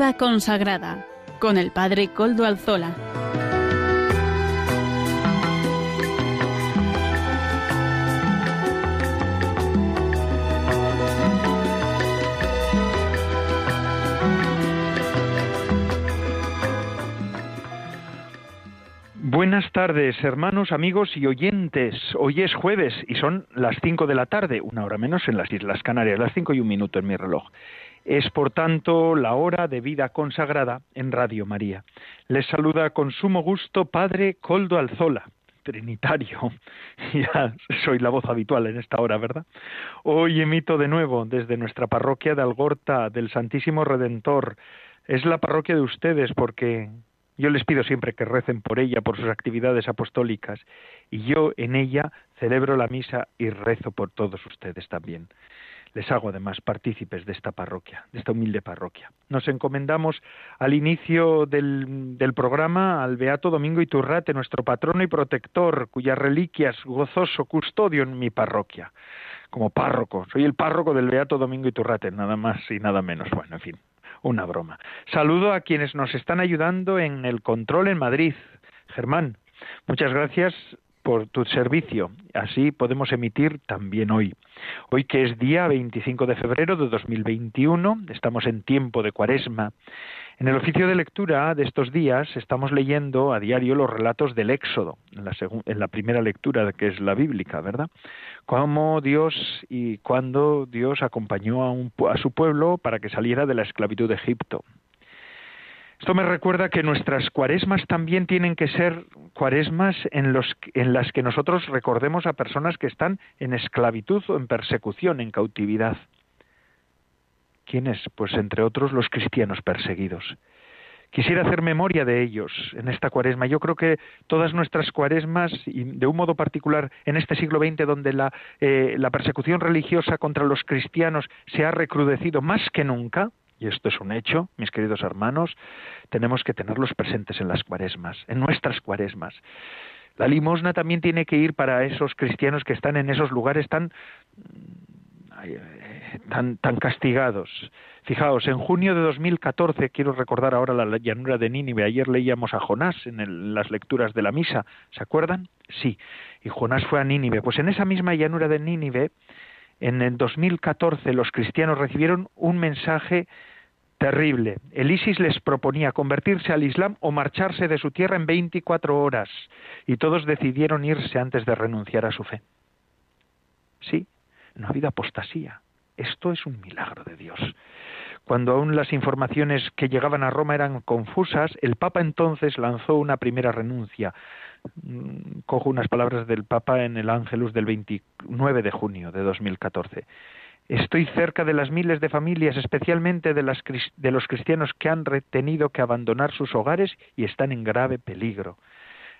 Vida consagrada con el Padre Coldo Alzola. Buenas tardes, hermanos, amigos y oyentes. Hoy es jueves y son las cinco de la tarde, una hora menos en las Islas Canarias, las cinco y un minuto en mi reloj. Es, por tanto, la hora de vida consagrada en Radio María. Les saluda con sumo gusto Padre Coldo Alzola, trinitario. Ya soy la voz habitual en esta hora, ¿verdad? Hoy emito de nuevo desde nuestra parroquia de Algorta del Santísimo Redentor. Es la parroquia de ustedes porque yo les pido siempre que recen por ella, por sus actividades apostólicas, y yo en ella celebro la misa y rezo por todos ustedes también. Les hago además partícipes de esta parroquia, de esta humilde parroquia. Nos encomendamos al inicio del, programa al Beato Domingo Iturrate, nuestro patrono y protector, cuyas reliquias gozoso custodio en mi parroquia como párroco. Soy el párroco del Beato Domingo Iturrate, nada más y nada menos. Bueno, en fin, una broma. Saludo a quienes nos están ayudando en el control en Madrid. Germán, muchas gracias por tu servicio. Así podemos emitir también hoy. Hoy que es día 25 de febrero de 2021, estamos en tiempo de cuaresma. En el oficio de lectura de estos días estamos leyendo a diario los relatos del Éxodo, en la, en la primera lectura que es la bíblica, ¿verdad? Cómo Dios y cuando Dios acompañó a, un, a su pueblo para que saliera de la esclavitud de Egipto. Esto me recuerda que nuestras cuaresmas también tienen que ser cuaresmas en, las que nosotros recordemos a personas que están en esclavitud o en persecución, en cautividad. ¿Quiénes? Pues entre otros los cristianos perseguidos. Quisiera hacer memoria de ellos en esta cuaresma. Yo creo que todas nuestras cuaresmas, y de un modo particular en este siglo XX, donde eh, la persecución religiosa contra los cristianos se ha recrudecido más que nunca, y esto es un hecho, mis queridos hermanos, tenemos que tenerlos presentes en las cuaresmas, en nuestras cuaresmas. La limosna también tiene que ir para esos cristianos que están en esos lugares tan tan, tan castigados. Fijaos, en junio de 2014, quiero recordar ahora la llanura de Nínive, ayer leíamos a Jonás en las lecturas de la misa, ¿se acuerdan? Sí, y Jonás fue a Nínive. Pues en esa misma llanura de Nínive, en el 2014, los cristianos recibieron un mensaje terrible. El ISIS les proponía convertirse al Islam o marcharse de su tierra en 24 horas y todos decidieron irse antes de renunciar a su fe. Sí, no ha habido apostasía. Esto es un milagro de Dios. Cuando aún las informaciones que llegaban a Roma eran confusas, el Papa entonces lanzó una primera renuncia. Mm, cojo unas palabras del Papa en el Ángelus del 29 de junio de 2014. Estoy cerca de las miles de familias, especialmente de, los cristianos que han tenido que abandonar sus hogares y están en grave peligro.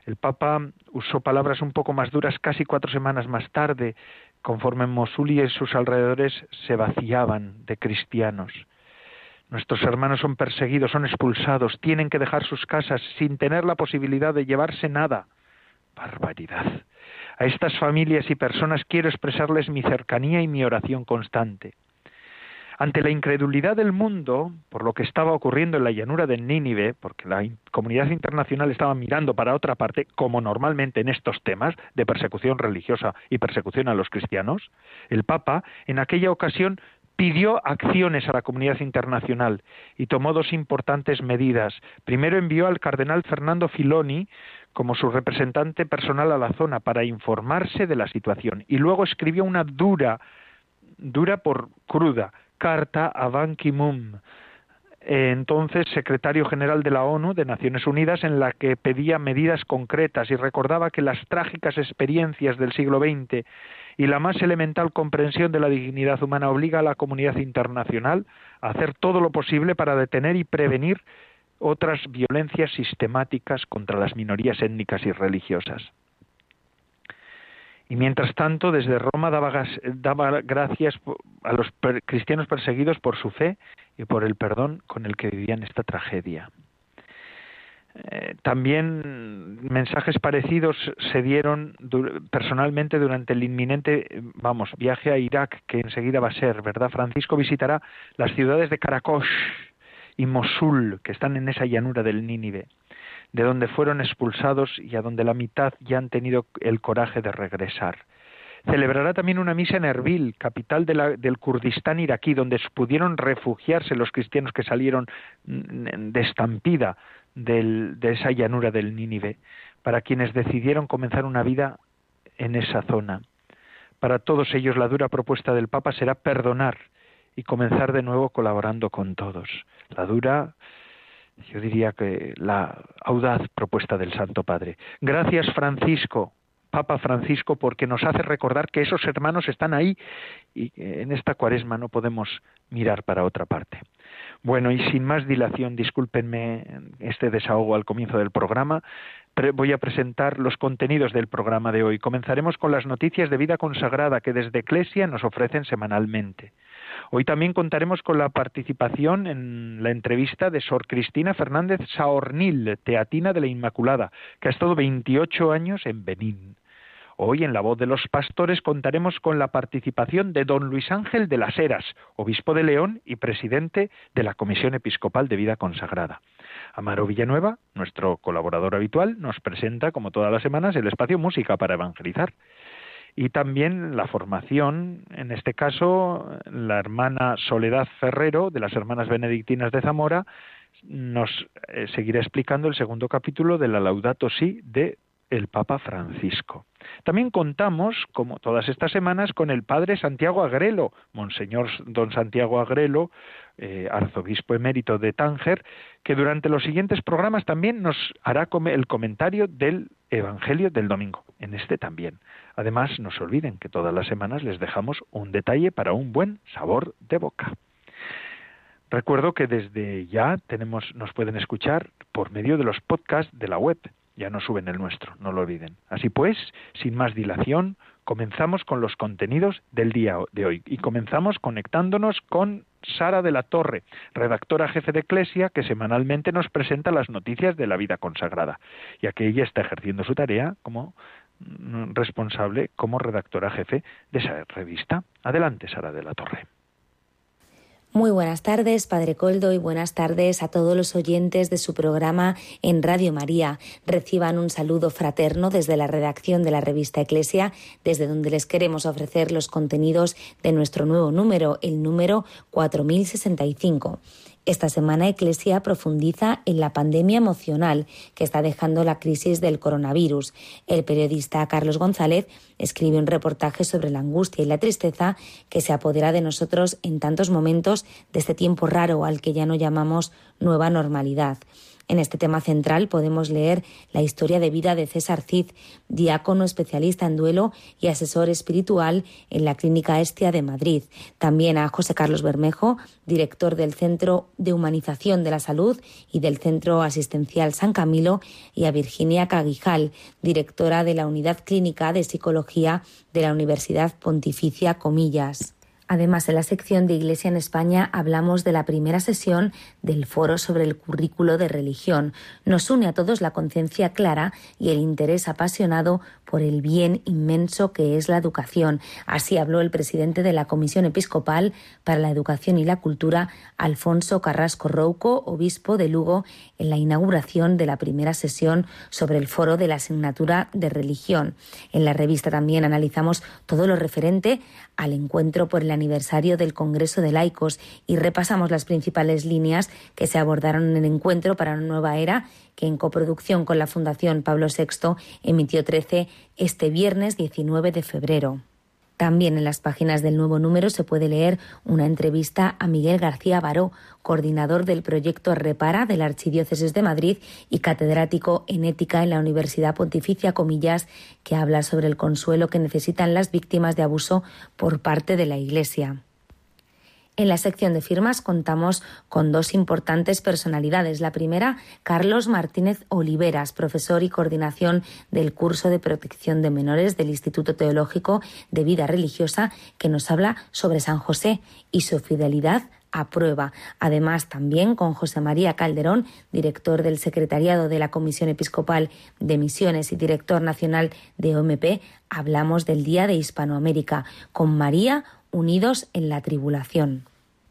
El Papa usó palabras un poco más duras casi cuatro semanas más tarde, conforme Mosul y sus alrededores se vaciaban de cristianos. Nuestros hermanos son perseguidos, son expulsados, tienen que dejar sus casas sin tener la posibilidad de llevarse nada. Barbaridad. A estas familias y personas quiero expresarles mi cercanía y mi oración constante. Ante la incredulidad del mundo por lo que estaba ocurriendo en la llanura de Nínive, porque la comunidad internacional estaba mirando para otra parte, como normalmente en estos temas de persecución religiosa y persecución a los cristianos, el Papa en aquella ocasión pidió acciones a la comunidad internacional y tomó dos importantes medidas. Primero envió al cardenal Fernando Filoni como su representante personal a la zona para informarse de la situación y luego escribió una dura, dura por cruda, carta a Ban Ki-moon, entonces secretario general de la ONU de Naciones Unidas, en la que pedía medidas concretas y recordaba que las trágicas experiencias del siglo XX y la más elemental comprensión de la dignidad humana obliga a la comunidad internacional a hacer todo lo posible para detener y prevenir otras violencias sistemáticas contra las minorías étnicas y religiosas. Y mientras tanto, desde Roma daba, gracias a los cristianos perseguidos por su fe y por el perdón con el que vivían esta tragedia. Eh, también mensajes parecidos se dieron personalmente durante el inminente, vamos, viaje a Irak que enseguida va a ser, ¿verdad? Francisco visitará las ciudades de Karakosh y Mosul, que están en esa llanura del Nínive, de donde fueron expulsados y a donde la mitad ya han tenido el coraje de regresar. Celebrará también una misa en Erbil, capital del Kurdistán iraquí, donde pudieron refugiarse los cristianos que salieron mm, de estampida de esa llanura del Nínive, para quienes decidieron comenzar una vida en esa zona. Para todos ellos la dura propuesta del Papa será perdonar y comenzar de nuevo colaborando con todos. La dura, yo diría que la audaz propuesta del Santo Padre. Gracias Francisco, Papa Francisco, porque nos hace recordar que esos hermanos están ahí y en esta cuaresma no podemos mirar para otra parte. Bueno, y sin más dilación, discúlpenme este desahogo al comienzo del programa, voy a presentar los contenidos del programa de hoy. Comenzaremos con las noticias de vida consagrada que desde Eclesia nos ofrecen semanalmente. Hoy también contaremos con la participación en la entrevista de Sor Cristina Fernández Saornil, teatina de la Inmaculada, que ha estado 28 años en Benín. Hoy en La Voz de los Pastores contaremos con la participación de don Luis Ángel de las Heras, obispo de León y presidente de la Comisión Episcopal de Vida Consagrada. Amaro Villanueva, nuestro colaborador habitual, nos presenta, como todas las semanas, el espacio Música para Evangelizar. Y también la formación, en este caso, la hermana Soledad Ferrero, de las Hermanas Benedictinas de Zamora, nos eh, seguirá explicando el segundo capítulo de la Laudato Si de el Papa Francisco. También contamos, como todas estas semanas, con el Padre Santiago Agrelo, Monseñor Don Santiago Agrelo, eh, arzobispo emérito de Tánger, que durante los siguientes programas también nos hará el comentario del Evangelio del domingo, en este también. Además, no se olviden que todas las semanas les dejamos un detalle para un buen sabor de boca. Recuerdo que desde ya tenemos, nos pueden escuchar por medio de los podcasts de la web ya no suben el nuestro, no lo olviden. Así pues, sin más dilación, comenzamos con los contenidos del día de hoy y comenzamos conectándonos con Sara de la Torre, redactora jefe de Eclesia, que semanalmente nos presenta las noticias de la vida consagrada, ya que ella está ejerciendo su tarea como responsable, como redactora jefe de esa revista. Adelante, Sara de la Torre. Muy buenas tardes, Padre Coldo, y buenas tardes a todos los oyentes de su programa en Radio María. Reciban un saludo fraterno desde la redacción de la revista Eclesia, desde donde les queremos ofrecer los contenidos de nuestro nuevo número, el número 4065. Esta semana Eclesia profundiza en la pandemia emocional que está dejando la crisis del coronavirus. El periodista Carlos González escribe un reportaje sobre la angustia y la tristeza que se apodera de nosotros en tantos momentos de este tiempo raro al que ya no llamamos nueva normalidad. En este tema central podemos leer la historia de vida de César Cid, diácono especialista en duelo y asesor espiritual en la Clínica Estia de Madrid. También a José Carlos Bermejo, director del Centro de Humanización de la Salud y del Centro Asistencial San Camilo, y a Virginia Caguijal, directora de la Unidad Clínica de Psicología de la Universidad Pontificia Comillas. Además, en la sección de Iglesia en España hablamos de la primera sesión del foro sobre el currículo de religión. Nos une a todos la conciencia clara y el interés apasionado por el bien inmenso que es la educación. Así habló el presidente de la Comisión Episcopal para la Educación y la Cultura, Alfonso Carrasco Rouco, obispo de Lugo, en la inauguración de la primera sesión sobre el foro de la asignatura de religión. En la revista también analizamos todo lo referente al encuentro por el aniversario del Congreso de Laicos y repasamos las principales líneas que se abordaron en el encuentro para una nueva era que en coproducción con la Fundación Pablo VI emitió 13 este viernes 19 de febrero. También en las páginas del nuevo número se puede leer una entrevista a Miguel García Baró, coordinador del proyecto Repara de la Archidiócesis de Madrid y catedrático en ética en la Universidad Pontificia Comillas, que habla sobre el consuelo que necesitan las víctimas de abuso por parte de la Iglesia. En la sección de firmas contamos con dos importantes personalidades. La primera, Carlos Martínez Oliveras, profesor y coordinación del curso de protección de menores del Instituto Teológico de Vida Religiosa, que nos habla sobre San José y su fidelidad a prueba. Además, también con José María Calderón, director del Secretariado de la Comisión Episcopal de Misiones y director nacional de OMP, hablamos del Día de Hispanoamérica, con María unidos en la tribulación.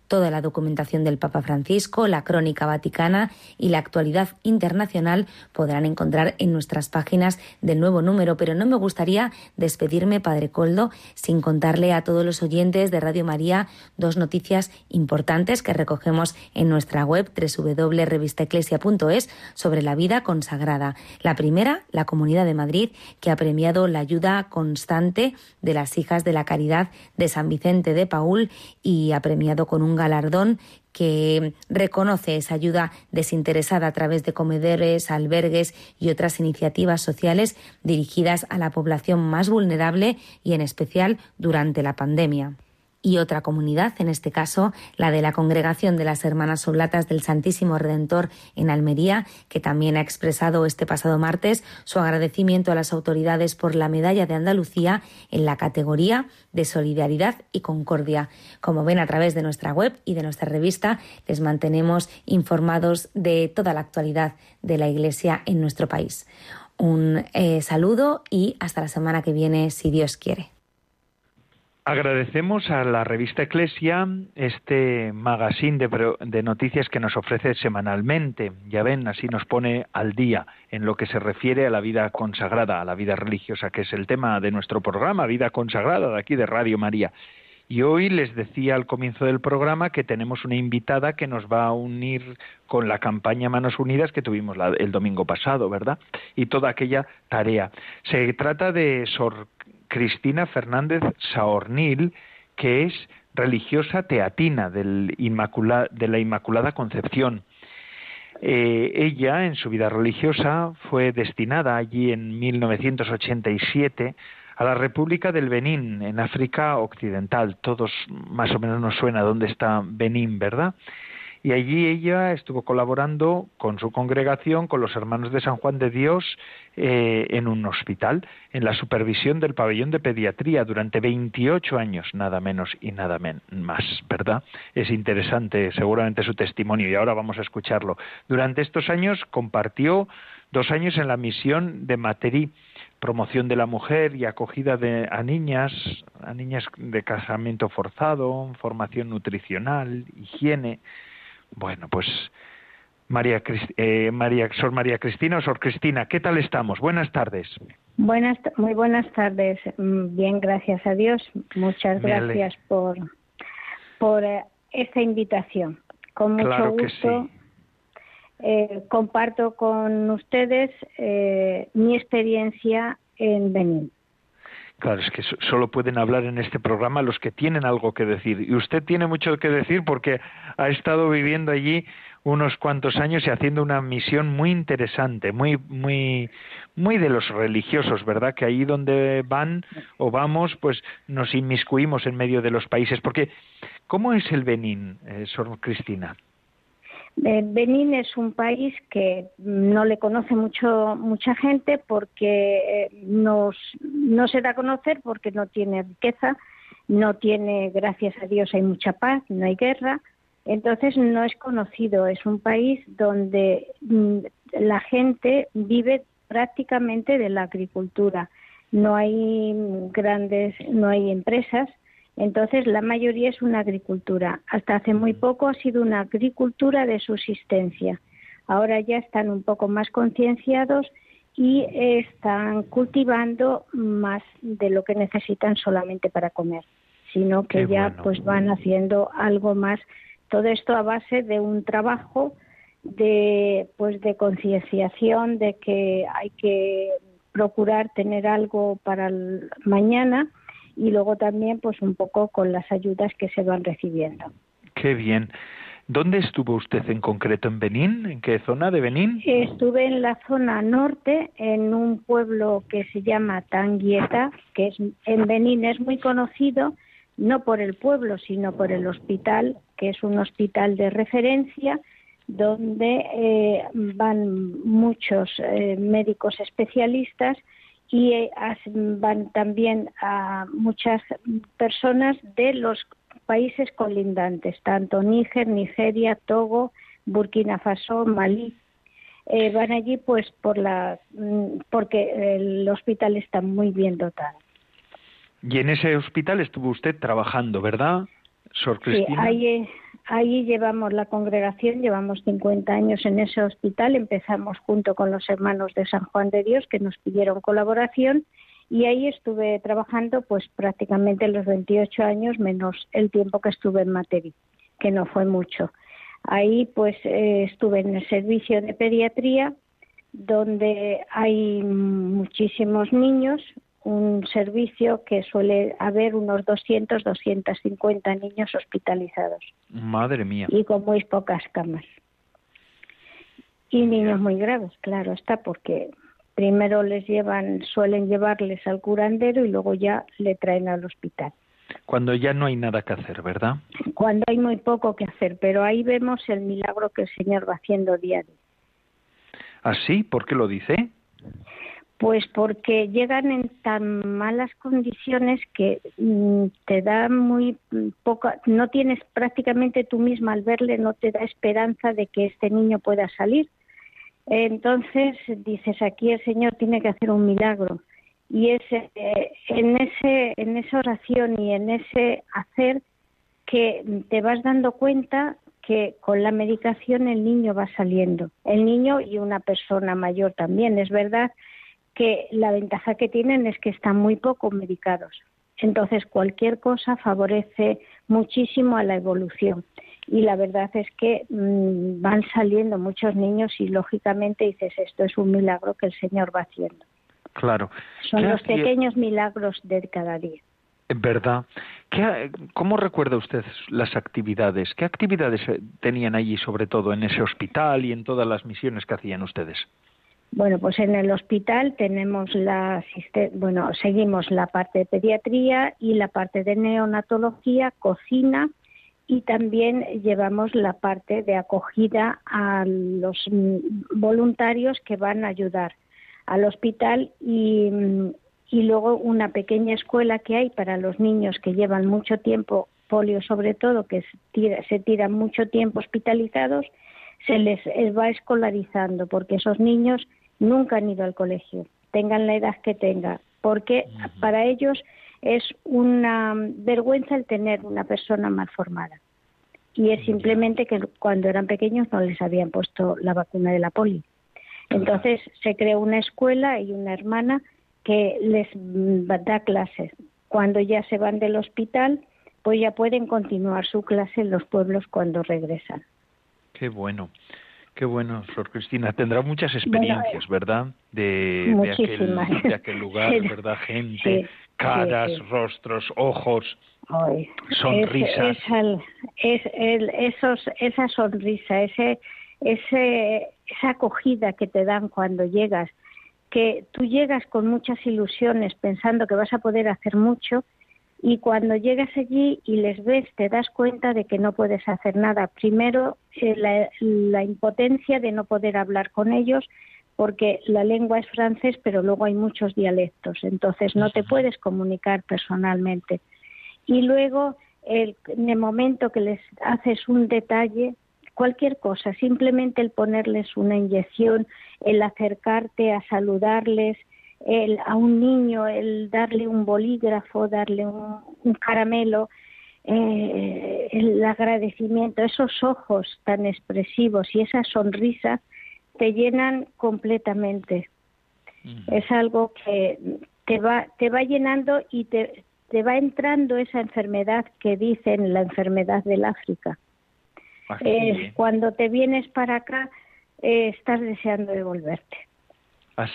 Toda la documentación del Papa Francisco, la crónica vaticana y la actualidad internacional podrán encontrar en nuestras páginas del nuevo número, pero no me gustaría despedirme, Padre Coldo, sin contarle a todos los oyentes de Radio María dos noticias importantes que recogemos en nuestra web www.revistaeclesia.es sobre la vida consagrada. La primera, la Comunidad de Madrid, que ha premiado la ayuda constante de las hijas de la caridad de San Vicente de Paul y ha premiado con un galardón que reconoce esa ayuda desinteresada a través de comedores, albergues y otras iniciativas sociales dirigidas a la población más vulnerable y en especial durante la pandemia y otra comunidad, en este caso la de la Congregación de las Hermanas Oblatas del Santísimo Redentor en Almería, que también ha expresado este pasado martes su agradecimiento a las autoridades por la medalla de Andalucía en la categoría de Solidaridad y Concordia. Como ven a través de nuestra web y de nuestra revista, les mantenemos informados de toda la actualidad de la Iglesia en nuestro país. Un eh, saludo y hasta la semana que viene, si Dios quiere. Agradecemos a la revista Eclesia este magazine de, de, noticias que nos ofrece semanalmente. Ya ven, así nos pone al día en lo que se refiere a la vida consagrada, a la vida religiosa, que es el tema de nuestro programa, Vida Consagrada, de aquí de Radio María. Y hoy les decía al comienzo del programa que tenemos una invitada que nos va a unir con la campaña Manos Unidas que tuvimos el domingo pasado, ¿verdad? Y toda aquella tarea. Se trata de Sor Cristina Fernández Saornil, que es religiosa teatina de la Inmaculada Concepción. Eh, ella, en su vida religiosa, fue destinada allí en 1987 a la República del Benín, en África Occidental. Todos más o menos nos suena dónde está Benín, ¿verdad? Y allí ella estuvo colaborando con su congregación, con los hermanos de San Juan de Dios, eh, en un hospital, en la supervisión del pabellón de pediatría durante 28 años, nada menos y nada más, ¿verdad? Es interesante seguramente su testimonio y ahora vamos a escucharlo. Durante estos años compartió dos años en la misión de Materí, promoción de la mujer y acogida de, a niñas, a niñas de casamiento forzado, formación nutricional, higiene, bueno, pues María, eh, María, Sor María Cristina o Sor Cristina, ¿qué tal estamos? Buenas tardes. Buenas, muy buenas tardes. Mm, bien, gracias a Dios. Muchas gracias por, por eh, esta invitación. Con mucho gusto eh, comparto con ustedes mi experiencia en Benín. Claro, es que solo pueden hablar en este programa los que tienen algo que decir. Y usted tiene mucho que decir porque ha estado viviendo allí unos cuantos años y haciendo una misión muy interesante, muy, muy, muy de los religiosos, ¿verdad? Que ahí donde van o vamos, pues nos inmiscuimos en medio de los países. Porque, ¿cómo es el Benín, eh, Sor Cristina? Eh, Benín es un país que no le conoce mucho mucha gente porque eh, no se da a conocer porque no tiene riqueza, no tiene, gracias a Dios, hay mucha paz, no hay guerra, entonces no es conocido. Es un país donde mm, la gente vive prácticamente de la agricultura. No hay grandes, no hay empresas, entonces, la mayoría es una agricultura. Hasta hace muy poco ha sido una agricultura de subsistencia. Ahora ya están un poco más concienciados y están cultivando más de lo que necesitan solamente para comer, sino que ya pues van haciendo algo más. Todo esto a base de un trabajo de pues de concienciación de que hay que procurar tener algo para el mañana y luego también pues un poco con las ayudas que se van recibiendo. Qué bien. ¿Dónde estuvo usted en concreto? ¿En Benín? ¿En qué zona de Benín? Estuve en la zona norte, en un pueblo que se llama Tanguieta, que es en Benín es muy conocido no por el pueblo, sino por el hospital, que es un hospital de referencia donde eh, van muchos eh, médicos especialistas y eh, van también a muchas personas de los países colindantes, tanto Níger, Nigeria, Togo, Burkina Faso, Malí. Eh, van allí pues por la mm, porque el hospital está muy bien dotado. Y en ese hospital estuvo usted trabajando, ¿verdad? Sor Cristina. ahí, ahí llevamos la congregación, llevamos 50 años en ese hospital. Empezamos junto con los hermanos de San Juan de Dios que nos pidieron colaboración y ahí estuve trabajando pues prácticamente los 28 años menos el tiempo que estuve en Materi, que no fue mucho. Ahí pues eh, estuve en el servicio de pediatría donde hay muchísimos niños, un servicio que suele haber unos 200, 250 niños hospitalizados. Madre mía. Y con muy pocas camas. Y niños muy graves, claro está, porque primero les llevan, suelen llevarles al curandero y luego ya le traen al hospital. Cuando ya no hay nada que hacer, ¿verdad? Cuando hay muy poco que hacer, pero ahí vemos el milagro que el Señor va haciendo día a día. ¿Ah, sí? ¿Por qué lo dice? Pues porque llegan en tan malas condiciones que mm, te da muy poca, no tienes prácticamente tú misma al verle, no te da esperanza de que este niño pueda salir. Entonces dices, aquí el Señor tiene que hacer un milagro. Y es eh, en, ese, en esa oración y en ese hacer que te vas dando cuenta que con la medicación el niño va saliendo. El niño y una persona mayor también. Es verdad que la ventaja que tienen es que están muy poco medicados. Entonces, cualquier cosa favorece muchísimo a la evolución. Y la verdad es que mm, van saliendo muchos niños y, lógicamente, dices, esto es un milagro que el Señor va haciendo. Claro. Son los pequeños milagros de cada día. ¿Verdad? ¿Qué, ¿Cómo recuerda usted las actividades? ¿Qué actividades eh, tenían allí, sobre todo en ese hospital y en todas las misiones que hacían ustedes? Bueno, pues en el hospital tenemos la bueno, seguimos la parte de pediatría y la parte de neonatología, cocina y también llevamos la parte de acogida a los voluntarios que van a ayudar al hospital y, y luego una pequeña escuela que hay para los niños que llevan mucho tiempo polio sobre todo que se, tira, tiran mucho tiempo hospitalizados se les va escolarizando porque esos niños nunca han ido al colegio, tengan la edad que tengan, porque para ellos es una vergüenza el tener una persona mal formada. Y es simplemente que cuando eran pequeños no les habían puesto la vacuna de la poli. Entonces se creó una escuela y una hermana que les da clases. Cuando ya se van del hospital, pues ya pueden continuar su clase en los pueblos cuando regresan. Qué bueno. Qué bueno, Sor Cristina. Tendrá muchas experiencias, ¿verdad? De, de, aquel, de, aquel, lugar, ¿verdad? Gente, caras, rostros, ojos, sonrisas. Es, el, esos, esa sonrisa, ese, ese, esa acogida que te dan cuando llegas, que tú llegas con muchas ilusiones pensando que vas a poder hacer mucho y cuando llegas allí y les ves te das cuenta de que no puedes hacer nada. Primero, eh, la, impotencia de no poder hablar con ellos porque la lengua es francés, pero luego hay muchos dialectos, entonces no te puedes comunicar personalmente. Y luego, el, en el momento que les haces un detalle, cualquier cosa, simplemente el ponerles una inyección, el acercarte a saludarles, el, a un niño el darle un bolígrafo, darle un, caramelo, eh, el agradecimiento, esos ojos tan expresivos y esa sonrisa te llenan completamente. Es algo que te va, te va llenando y te, te va entrando esa enfermedad que dicen la enfermedad del África. Eh, cuando te vienes para acá, eh, estás deseando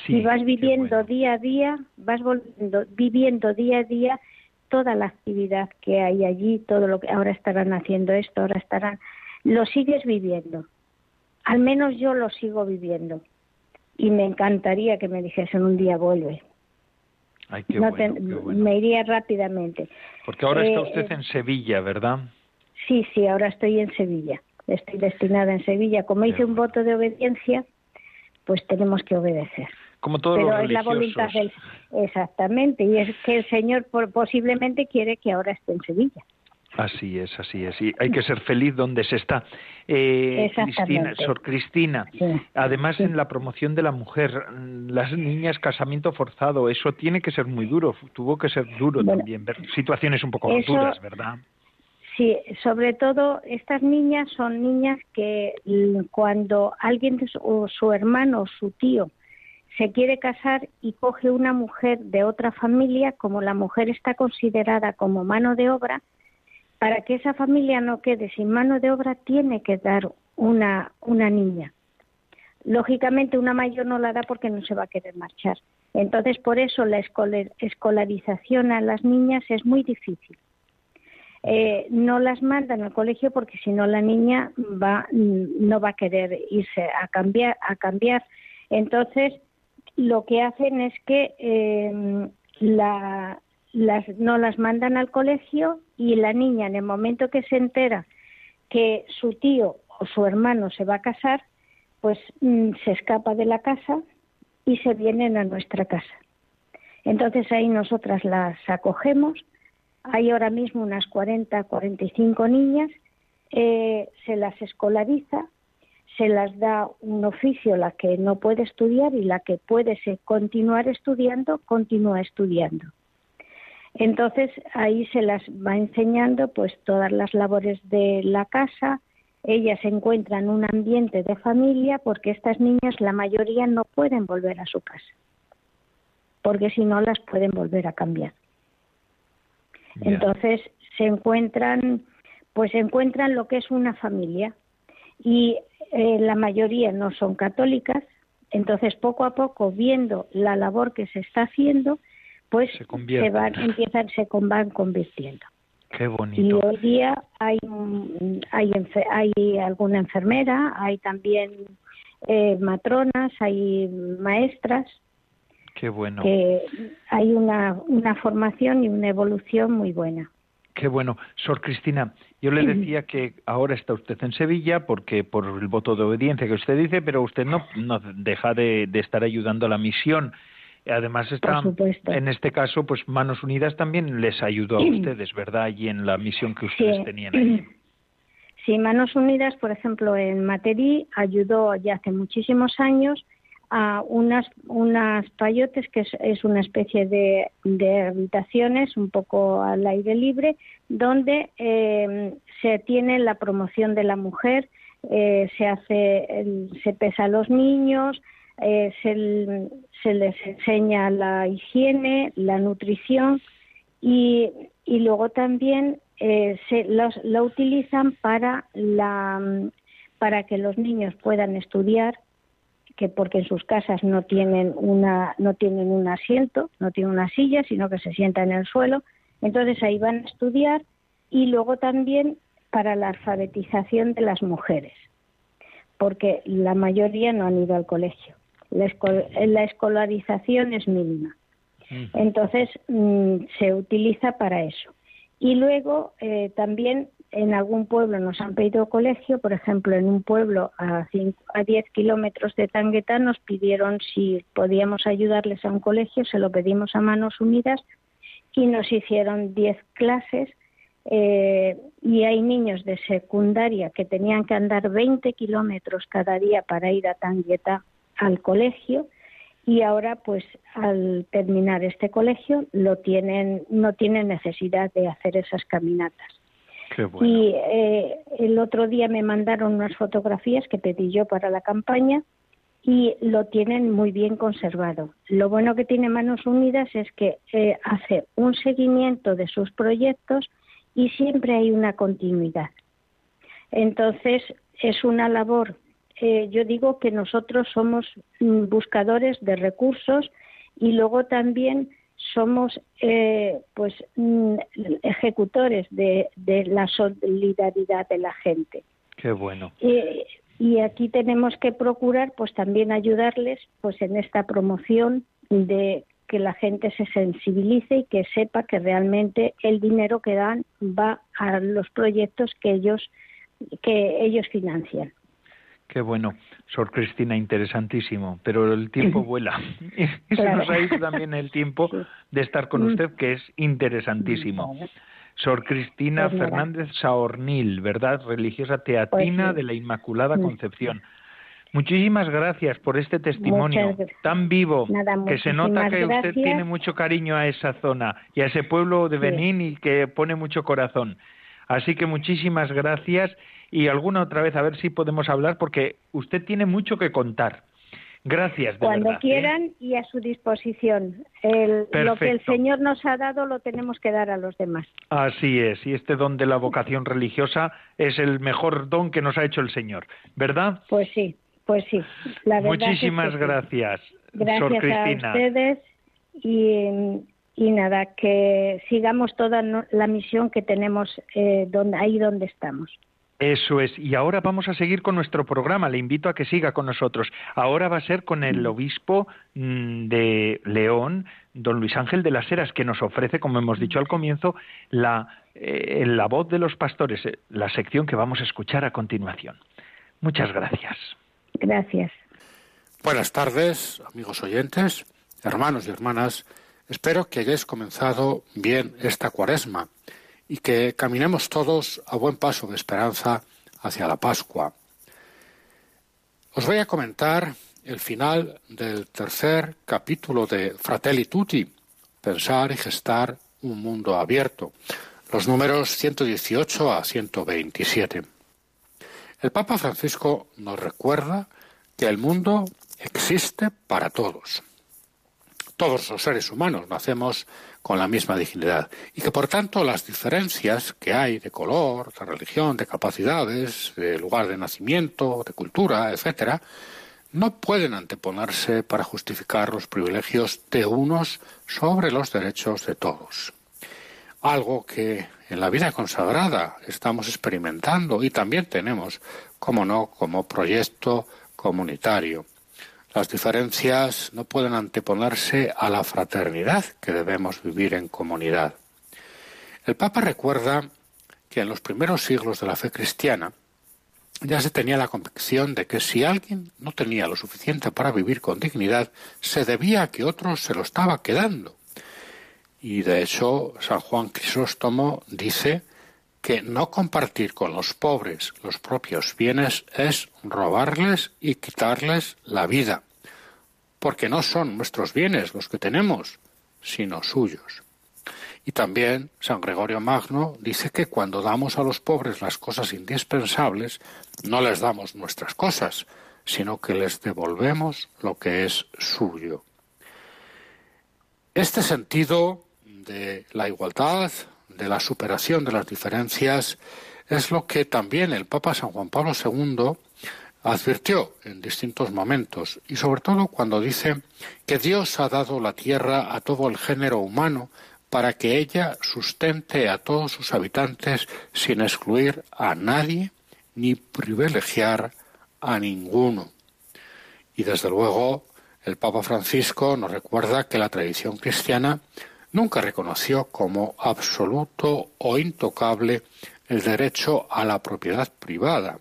y vas viviendo día a día, vas volviendo, viviendo día a día toda la actividad que hay allí, todo lo que ahora estarán haciendo esto, ahora estarán, lo sigues viviendo. Al menos yo lo sigo viviendo. Y me encantaría que me dijesen un día vuelve. Ay, qué bueno, Me iría rápidamente. Porque ahora está eh, usted en Sevilla, ¿verdad? Sí, sí, ahora estoy en Sevilla. Estoy destinada en Sevilla. Como hice un voto de obediencia, pues tenemos que obedecer. Como todos Pero es la voluntad del exactamente y es que el Señor posiblemente quiere que ahora esté en Sevilla. Así es, así es. Y hay que ser feliz donde se está. Eh, Cristina, Sor Cristina, además en la promoción de la mujer, las niñas, casamiento forzado, eso tiene que ser muy duro. Tuvo que ser duro también ver situaciones un poco duras, ¿verdad? Sí, sobre todo estas niñas son niñas que cuando alguien o su hermano o su tío se quiere casar y coge una mujer de otra familia, como la mujer está considerada como mano de obra, para que esa familia no quede sin mano de obra, tiene que dar una, una niña. Lógicamente, una mayor no la da porque no se va a querer marchar. Entonces, por eso la escolarización a las niñas es muy difícil. Eh, no las mandan al colegio porque si no la niña va, no va a querer irse a cambiar. A cambiar. Entonces, lo que hacen es que eh, la, las, no las mandan al colegio y la niña en el momento que se entera que su tío o su hermano se va a casar, pues mm, se escapa de la casa y se vienen a nuestra casa. Entonces ahí nosotras las acogemos. Hay ahora mismo unas 40, 45 niñas. Eh, se las escolariza, se las da un oficio, la que no puede estudiar y la que puede continuar estudiando, continúa estudiando. Entonces ahí se las va enseñando pues todas las labores de la casa, ellas se encuentran en un ambiente de familia porque estas niñas la mayoría no pueden volver a su casa, porque si no las pueden volver a cambiar. Entonces se encuentran, pues se encuentran lo que es una familia y eh, la mayoría no son católicas, entonces poco a poco viendo la labor que se está haciendo, pues se, van, empiezan, se van convirtiendo. Qué bonito. Y hoy día hay, hay, hay alguna enfermera, hay también eh, matronas, hay maestras. Qué bueno. Que hay una, una formación y una evolución muy buena. Qué bueno. Sor Cristina, yo le decía que ahora está usted en Sevilla porque por el voto de obediencia que usted dice, pero usted no, no deja de, de estar ayudando a la misión. Además está, en este caso, pues Manos Unidas también les ayudó a ustedes, ¿verdad? Y en la misión que ustedes tenían ahí. Sí, Manos Unidas, por ejemplo, en Materí ayudó ya hace muchísimos años a unas, unas payotes, que es, una especie de, habitaciones un poco al aire libre, donde eh, se tiene la promoción de la mujer, eh, se hace, se pesa a los niños, eh, se, les enseña la higiene, la nutrición y, y luego también eh, se los, la utilizan para, la, para que los niños puedan estudiar que porque en sus casas no tienen una no tienen un asiento, no tienen una silla, sino que se sientan en el suelo, entonces ahí van a estudiar y luego también para la alfabetización de las mujeres, porque la mayoría no han ido al colegio la, escolarización es mínima. Entonces, mm, se utiliza para eso. Y luego, eh, también en algún pueblo nos han pedido colegio, por ejemplo, en un pueblo a, a 10 kilómetros de Tangueta nos pidieron si podíamos ayudarles a un colegio, se lo pedimos a Manos Unidas y nos hicieron 10 clases eh, y hay niños de secundaria que tenían que andar 20 kilómetros cada día para ir a Tangueta al colegio y ahora pues al terminar este colegio lo tienen no tienen necesidad de hacer esas caminatas y eh, el otro día me mandaron unas fotografías que pedí yo para la campaña y lo tienen muy bien conservado. Lo bueno que tiene Manos Unidas es que eh, hace un seguimiento de sus proyectos y siempre hay una continuidad. Entonces, es una labor eh, yo digo que nosotros somos mm, buscadores de recursos y luego también somos eh, pues mm, ejecutores de, la solidaridad de la gente. Qué bueno. y aquí tenemos que procurar pues también ayudarles pues en esta promoción de que la gente se sensibilice y que sepa que realmente el dinero que dan va a los proyectos que ellos que ellos financian. Qué bueno, Sor Cristina, interesantísimo, pero el tiempo vuela. y se nos ha ido también el tiempo de estar con mm. usted, que es interesantísimo. Sor Cristina pues Fernández Saornil, ¿verdad? Religiosa teatina pues de la Inmaculada. Concepción. Muchísimas gracias por este testimonio tan vivo que se nota que usted tiene mucho cariño a esa zona y a ese pueblo de Benín y que pone mucho corazón. Así que muchísimas gracias y alguna otra vez a ver si podemos hablar porque usted tiene mucho que contar. Gracias. De Cuando ¿eh? quieran y a su disposición. lo que el Señor nos ha dado lo tenemos que dar a los demás. Así es, y este don de la vocación religiosa es el mejor don que nos ha hecho el Señor, ¿verdad? Pues sí, pues sí. La Muchísimas gracias. Gracias a ustedes y, y, nada, que sigamos toda la misión que tenemos eh, donde, ahí donde estamos. Eso es. Y ahora vamos a seguir con nuestro programa. Le invito a que siga con nosotros. Ahora va a ser con el obispo mm, de León, don Luis Ángel de las Heras, que nos ofrece, como hemos dicho al comienzo, la, eh, la voz de los pastores, eh, la sección que vamos a escuchar a continuación. Muchas gracias. Gracias. Buenas tardes, amigos oyentes, hermanos y hermanas. Espero que hayáis comenzado bien esta cuaresma y que caminemos todos a buen paso de esperanza hacia la Pascua. Os voy a comentar el final del tercer capítulo de Fratelli Tutti, Pensar y gestar un mundo abierto, los números 118 a 127. El Papa Francisco nos recuerda que el mundo existe para todos. Todos los seres humanos nacemos con la misma dignidad y que por tanto las diferencias que hay de color, de religión, de capacidades, de lugar de nacimiento, de cultura, etcétera, no pueden anteponerse para justificar los privilegios de unos sobre los derechos de todos. Algo que en la vida consagrada estamos experimentando y también tenemos, como no, como proyecto comunitario. Las diferencias no pueden anteponerse a la fraternidad que debemos vivir en comunidad. El Papa recuerda que en los primeros siglos de la fe cristiana ya se tenía la convicción de que si alguien no tenía lo suficiente para vivir con dignidad, se debía a que otro se lo estaba quedando. Y de hecho, San Juan Crisóstomo dice que no compartir con los pobres los propios bienes es robarles y quitarles la vida, porque no son nuestros bienes los que tenemos, sino suyos. Y también San Gregorio Magno dice que cuando damos a los pobres las cosas indispensables, no les damos nuestras cosas, sino que les devolvemos lo que es suyo. Este sentido de la igualdad, de la superación de las diferencias es lo que también el Papa San Juan Pablo II advirtió en distintos momentos y sobre todo cuando dice que Dios ha dado la tierra a todo el género humano para que ella sustente a todos sus habitantes sin excluir a nadie ni privilegiar a ninguno. Y desde luego el Papa Francisco nos recuerda que la tradición cristiana nunca reconoció como absoluto o intocable el derecho a la propiedad privada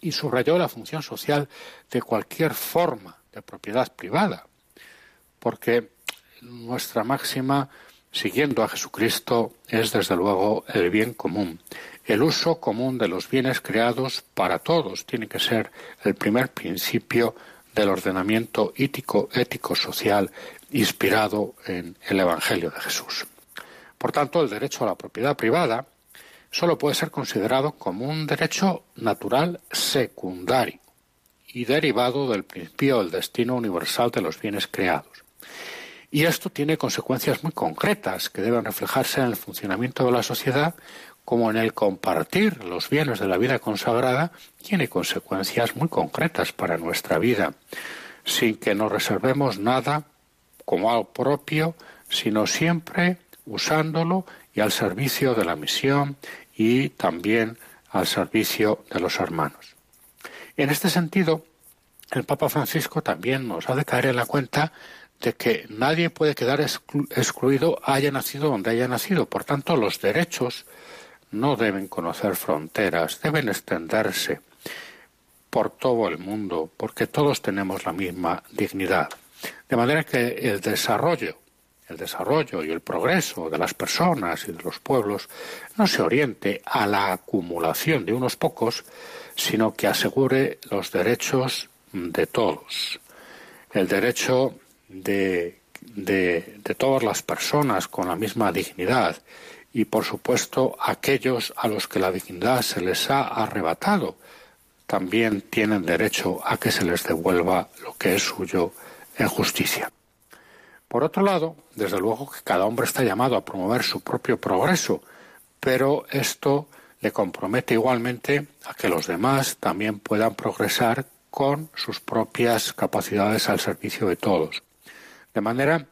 y subrayó la función social de cualquier forma de propiedad privada, porque nuestra máxima, siguiendo a Jesucristo, es desde luego el bien común. El uso común de los bienes creados para todos tiene que ser el primer principio del ordenamiento ético, ético social inspirado en el Evangelio de Jesús. Por tanto, el derecho a la propiedad privada solo puede ser considerado como un derecho natural secundario y derivado del principio del destino universal de los bienes creados. Y esto tiene consecuencias muy concretas que deben reflejarse en el funcionamiento de la sociedad como en el compartir los bienes de la vida consagrada tiene consecuencias muy concretas para nuestra vida, sin que nos reservemos nada como algo propio, sino siempre usándolo y al servicio de la misión y también al servicio de los hermanos. En este sentido, el Papa Francisco también nos ha de caer en la cuenta de que nadie puede quedar excluido haya nacido donde haya nacido. Por tanto, los derechos no deben conocer fronteras, deben extenderse por todo el mundo, porque todos tenemos la misma dignidad. De manera que el desarrollo, el desarrollo y el progreso de las personas y de los pueblos no se oriente a la acumulación de unos pocos, sino que asegure los derechos de todos. El derecho de, de, de todas las personas con la misma dignidad y por supuesto aquellos a los que la dignidad se les ha arrebatado también tienen derecho a que se les devuelva lo que es suyo en justicia. Por otro lado, desde luego que cada hombre está llamado a promover su propio progreso, pero esto le compromete igualmente a que los demás también puedan progresar con sus propias capacidades al servicio de todos. De manera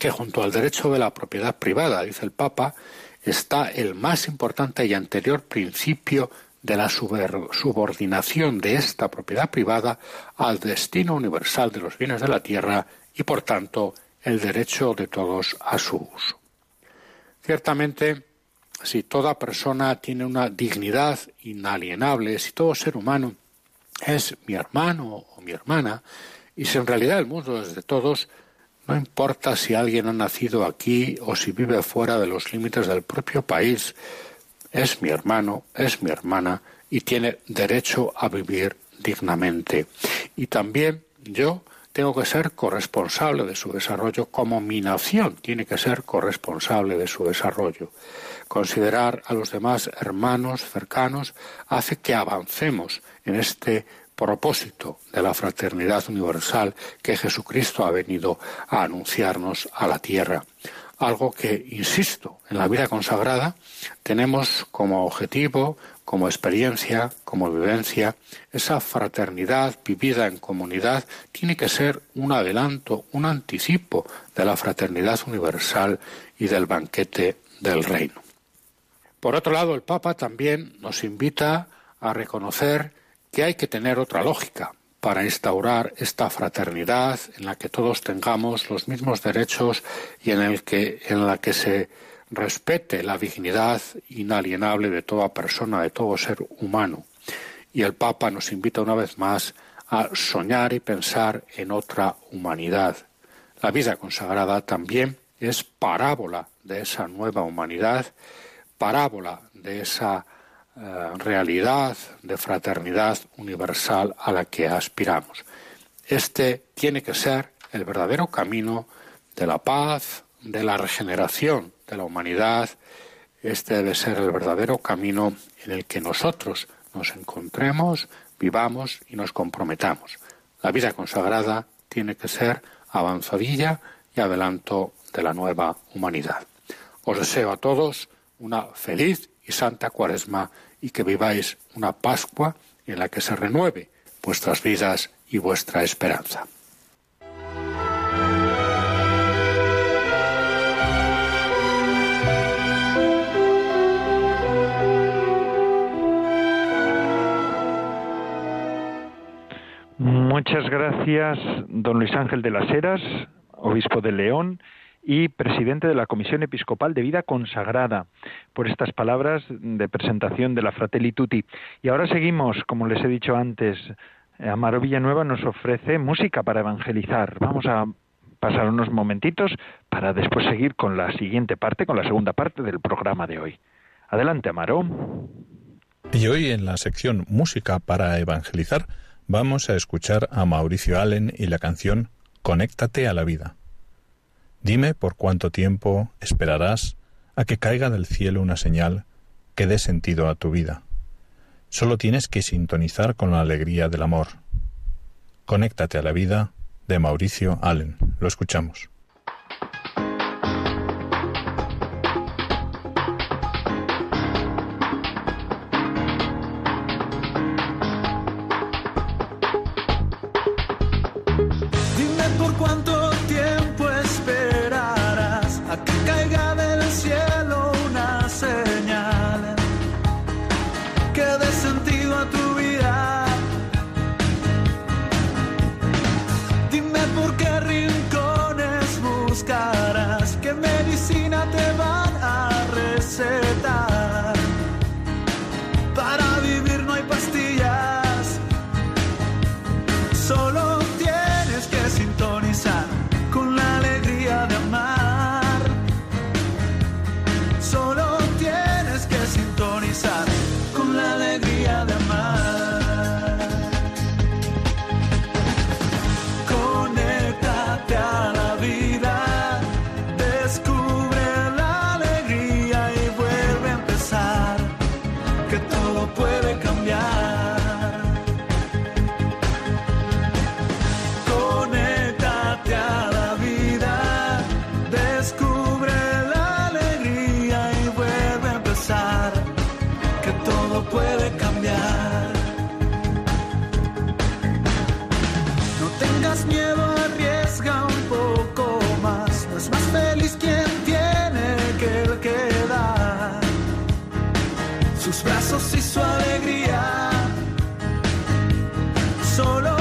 que junto al derecho de la propiedad privada, dice el Papa, está el más importante y anterior principio de la subordinación de esta propiedad privada al destino universal de los bienes de la tierra y, por tanto, el derecho de todos a su uso. Ciertamente, si toda persona tiene una dignidad inalienable, si todo ser humano es mi hermano o mi hermana, y si en realidad el mundo es de todos, no importa si alguien ha nacido aquí o si vive fuera de los límites del propio país, es mi hermano, es mi hermana y tiene derecho a vivir dignamente. Y también yo tengo que ser corresponsable de su desarrollo como mi nación tiene que ser corresponsable de su desarrollo. Considerar a los demás hermanos cercanos hace que avancemos en este propósito de la fraternidad universal que Jesucristo ha venido a anunciarnos a la tierra algo que, insisto, en la vida consagrada tenemos como objetivo, como experiencia, como vivencia, esa fraternidad vivida en comunidad tiene que ser un adelanto, un anticipo de la fraternidad universal y del banquete del reino. Por otro lado, el Papa también nos invita a reconocer que hay que tener otra lógica, para instaurar esta fraternidad en la que todos tengamos los mismos derechos y en, el que, en la que se respete la dignidad inalienable de toda persona, de todo ser humano. Y el Papa nos invita una vez más a soñar y pensar en otra humanidad. La vida consagrada también es parábola de esa nueva humanidad, parábola de esa eh, realidad de fraternidad universal a la que aspiramos. Este tiene que ser el verdadero camino de la paz, de la regeneración de la humanidad. Este debe ser el verdadero camino en el que nosotros nos encontremos, vivamos y nos comprometamos. La vida consagrada tiene que ser avanzadilla y adelanto de la nueva humanidad. Os deseo a todos una feliz y santa cuaresma y que viváis una Pascua en la que se renueve vuestras vidas y vuestra esperanza. Muchas gracias, don Luis Ángel de las Heras, obispo de León y presidente de la Comisión Episcopal de Vida Consagrada, por estas palabras de presentación de la Fratelli Tutti. Y ahora seguimos, como les he dicho antes, Amaro Villanueva nos ofrece música para evangelizar. Vamos a pasar unos momentitos para después seguir con la siguiente parte, con la segunda parte del programa de hoy. Adelante, Amaro. Y hoy en la sección Música para Evangelizar vamos a escuchar a Mauricio Allen y la canción Conéctate a la vida. Dime por cuánto tiempo esperarás a que caiga del cielo una señal que dé sentido a tu vida. Solo tienes que sintonizar con la alegría del amor. Conéctate a la vida de Mauricio Allen. Lo escuchamos. brazos y su alegría. Solo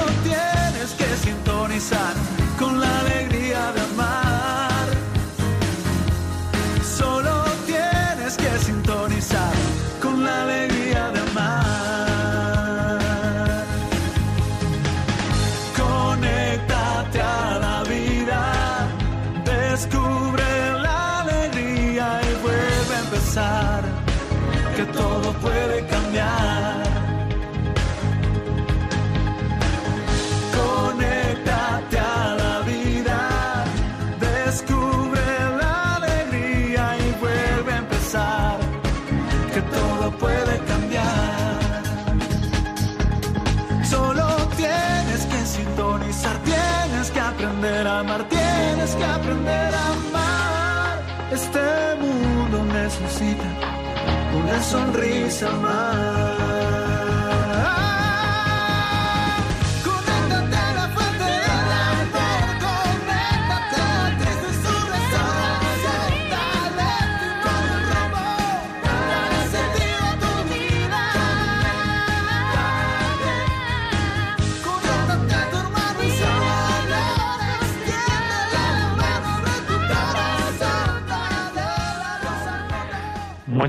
sonrisa más.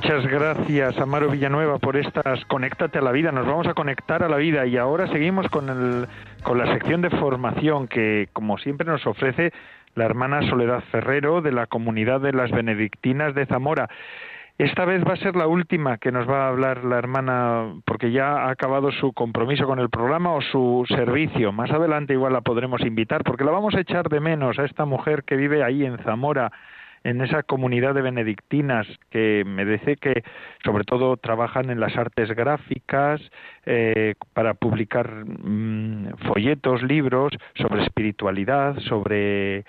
Muchas gracias, Amaro Villanueva, por estas Conéctate a la vida. Nos vamos a conectar a la vida y ahora seguimos con, el, con la sección de formación que, como siempre, nos ofrece la hermana Soledad Ferrero de la comunidad de las Benedictinas de Zamora. Esta vez va a ser la última que nos va a hablar la hermana porque ya ha acabado su compromiso con el programa o su servicio. Más adelante igual la podremos invitar porque la vamos a echar de menos a esta mujer que vive ahí en Zamora en esa comunidad de benedictinas que me dice que sobre todo trabajan en las artes gráficas eh, para publicar mm, folletos, libros sobre espiritualidad, sobre,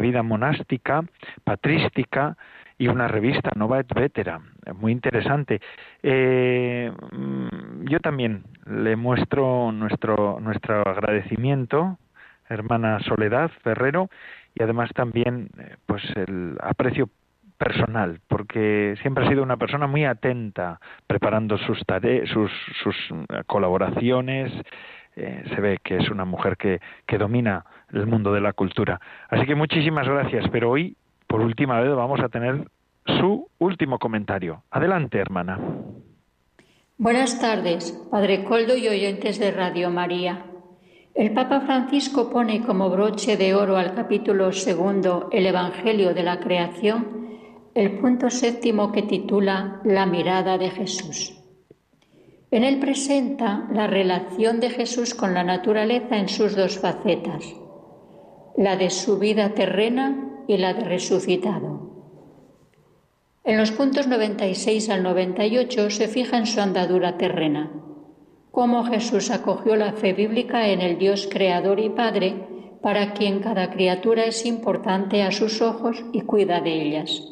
vida monástica, patrística y una revista Nova et Vetera, muy interesante. Eh, mm, yo también le muestro nuestro nuestro agradecimiento, hermana Soledad Ferrero, y además también eh, pues el aprecio personal, porque siempre ha sido una persona muy atenta preparando sus tareas, sus, sus eh, colaboraciones. Eh, se ve que es una mujer que, que domina el mundo de la cultura. Así que muchísimas gracias, pero hoy, por última vez, vamos a tener su último comentario. Adelante, hermana. Buenas tardes, Padre Coldo y oyentes de Radio María. El Papa Francisco pone como broche de oro al capítulo segundo, el Evangelio de la Creación, el punto séptimo que titula La mirada de Jesús. En él presenta la relación de Jesús con la naturaleza en sus dos facetas, la de su vida terrena y la de resucitado. En los puntos 96 al 98 se fija en su andadura terrena cómo Jesús acogió la fe bíblica en el Dios creador y Padre, para quien cada criatura es importante a sus ojos y cuida de ellas.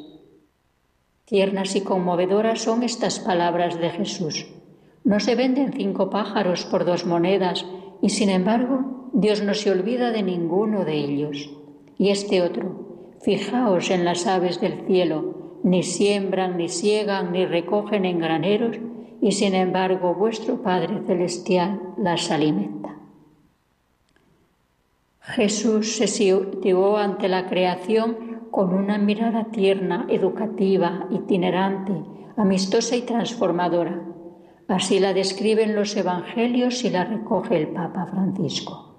Tiernas y conmovedoras son estas palabras de Jesús. No se venden cinco pájaros por dos monedas y sin embargo Dios no se olvida de ninguno de ellos. Y este otro, fijaos en las aves del cielo, ni siembran, ni siegan, ni recogen en graneros, y sin embargo vuestro Padre Celestial las alimenta. Jesús se situó ante la creación con una mirada tierna, educativa, itinerante, amistosa y transformadora. Así la describen los evangelios y la recoge el Papa Francisco.